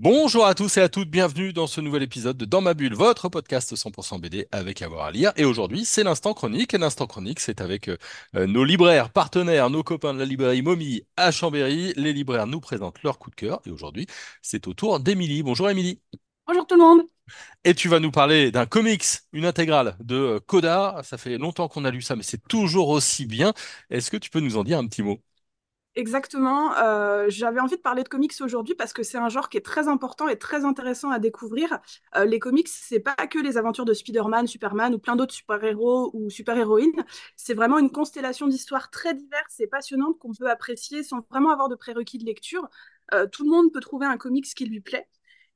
Bonjour à tous et à toutes, bienvenue dans ce nouvel épisode de Dans ma bulle, votre podcast 100% BD avec avoir à lire. Et aujourd'hui, c'est l'instant chronique. Et l'instant chronique, c'est avec euh, nos libraires partenaires, nos copains de la librairie Mommy à Chambéry. Les libraires nous présentent leur coup de cœur. Et aujourd'hui, c'est au tour d'Émilie. Bonjour Émilie. Bonjour tout le monde. Et tu vas nous parler d'un comics, une intégrale de euh, Coda. Ça fait longtemps qu'on a lu ça, mais c'est toujours aussi bien. Est-ce que tu peux nous en dire un petit mot? Exactement. euh, j'avais envie de parler de comics aujourd'hui parce que c'est un genre qui est très important et très intéressant à découvrir. Euh, les comics, c'est pas que les aventures de Spider-Man, Superman ou plein d'autres super-héros ou super-héroïnes. C'est vraiment une constellation d'histoires très diverses et passionnantes qu'on peut apprécier sans vraiment avoir de prérequis de lecture. Euh, tout le monde peut trouver un comics qui lui plaît.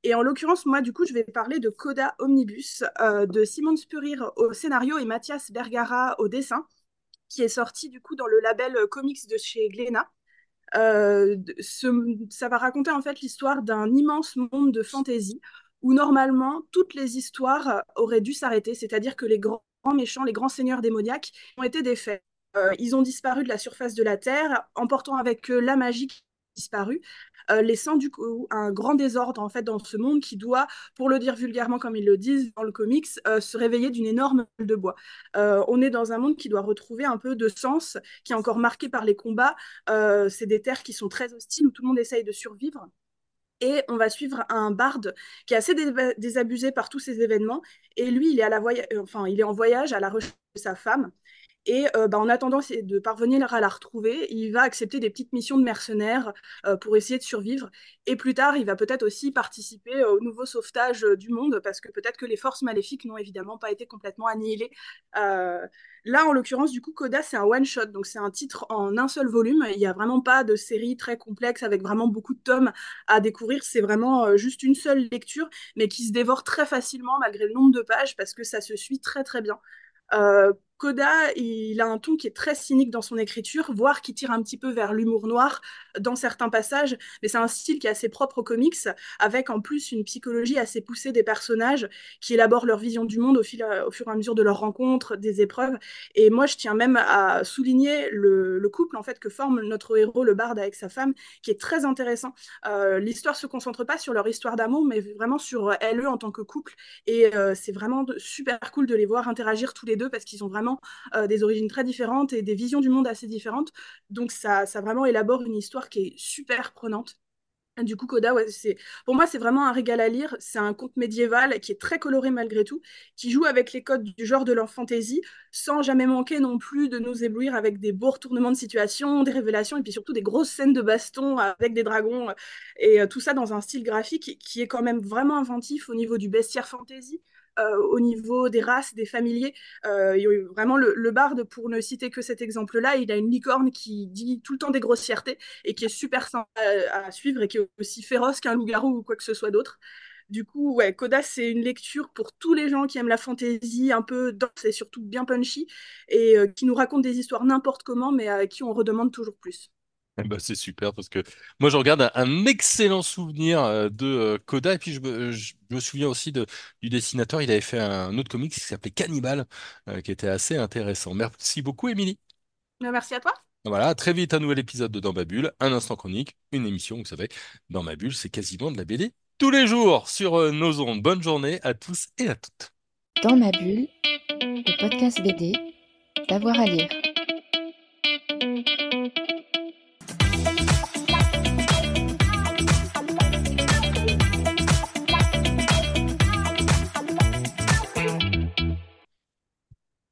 Et en l'occurrence, moi, du coup, je vais parler de Coda Omnibus de Simon Spurrier au scénario et Mathias Bergara au dessin, qui est sorti du coup dans le label comics de chez Glénat. Euh, ça va raconter en fait l'histoire d'un immense monde de fantasy où normalement toutes les histoires auraient dû s'arrêter, c'est-à-dire que les grands méchants, les grands seigneurs démoniaques ont été défaits. Euh, ils ont disparu de la surface de la Terre, emportant avec eux la magie disparu, euh, laissant du coup un grand désordre en fait dans ce monde qui doit, pour le dire vulgairement comme ils le disent dans le comics, euh, se réveiller d'une énorme gueule de bois. Euh, on est dans un monde qui doit retrouver un peu de sens, qui est encore marqué par les combats. C'est des terres qui sont très hostiles où tout le monde essaye de survivre. Et on va suivre un barde qui est assez dé- désabusé par tous ces événements. Et lui, il est, à la enfin, il est en voyage à la recherche de sa femme. Et euh, bah, en attendant de parvenir à la retrouver, il va accepter des petites missions de mercenaires euh, pour essayer de survivre. Et plus tard, il va peut-être aussi participer euh, au nouveau sauvetage du monde, parce que peut-être que les forces maléfiques n'ont évidemment pas été complètement annihilées. Là, en l'occurrence, du coup, Coda, c'est un one-shot, donc c'est un titre en un seul volume. Il n'y a vraiment pas de série très complexe avec vraiment beaucoup de tomes à découvrir. C'est vraiment juste une seule lecture, mais qui se dévore très facilement malgré le nombre de pages, parce que ça se suit très très bien. Koda, il a un ton qui est très cynique dans son écriture, voire qui tire un petit peu vers l'humour noir dans certains passages, mais c'est un style qui est assez propre aux comics, avec en plus une psychologie assez poussée des personnages qui élaborent leur vision du monde au, fil, au fur et à mesure de leurs rencontres, des épreuves. Et moi, je tiens même à souligner le, le couple en fait que forme notre héros, le barde, avec sa femme, qui est très intéressant. Euh, L'histoire se concentre pas sur leur histoire d'amour, mais vraiment sur elle en tant que couple. Et euh, c'est vraiment super cool de les voir interagir tous les deux parce qu'ils ont vraiment euh, des origines très différentes et des visions du monde assez différentes. Donc ça, ça vraiment élabore une histoire qui est super prenante. Du coup, Coda, pour moi, c'est vraiment un régal à lire. C'est un conte médiéval qui est très coloré malgré tout, qui joue avec les codes du genre de leur fantasy, sans jamais manquer non plus de nous éblouir avec des beaux retournements de situation, des révélations, et puis surtout des grosses scènes de baston avec des dragons, euh, et euh, tout ça dans un style graphique qui est quand même vraiment inventif au niveau du bestiaire fantasy au niveau des races, des familiers. Euh, il y a vraiment le, barde, pour ne citer que cet exemple-là, il a une licorne qui dit tout le temps des grossièretés et qui est super sympa à, suivre et qui est aussi féroce qu'un loup-garou ou quoi que ce soit d'autre. Du coup, ouais, Coda, c'est une lecture pour tous les gens qui aiment la fantasy, un peu dense et surtout bien punchy, et euh, qui nous raconte des histoires n'importe comment, mais à qui on redemande toujours plus. Eh ben, c'est super parce que moi je regarde un, un excellent souvenir euh, de euh, Koda et puis je me, je me souviens aussi de, du dessinateur, il avait fait un autre comics qui s'appelait Cannibal euh, qui était assez intéressant. Merci beaucoup Émilie. Merci à toi. Voilà, à très vite un nouvel épisode de Dans ma bulle, un instant chronique, une émission, vous savez, Dans ma bulle c'est quasiment de la BD tous les jours sur euh, nos ondes. Bonne journée à tous et à toutes. Dans ma bulle, le podcast BD, d'avoir à lire.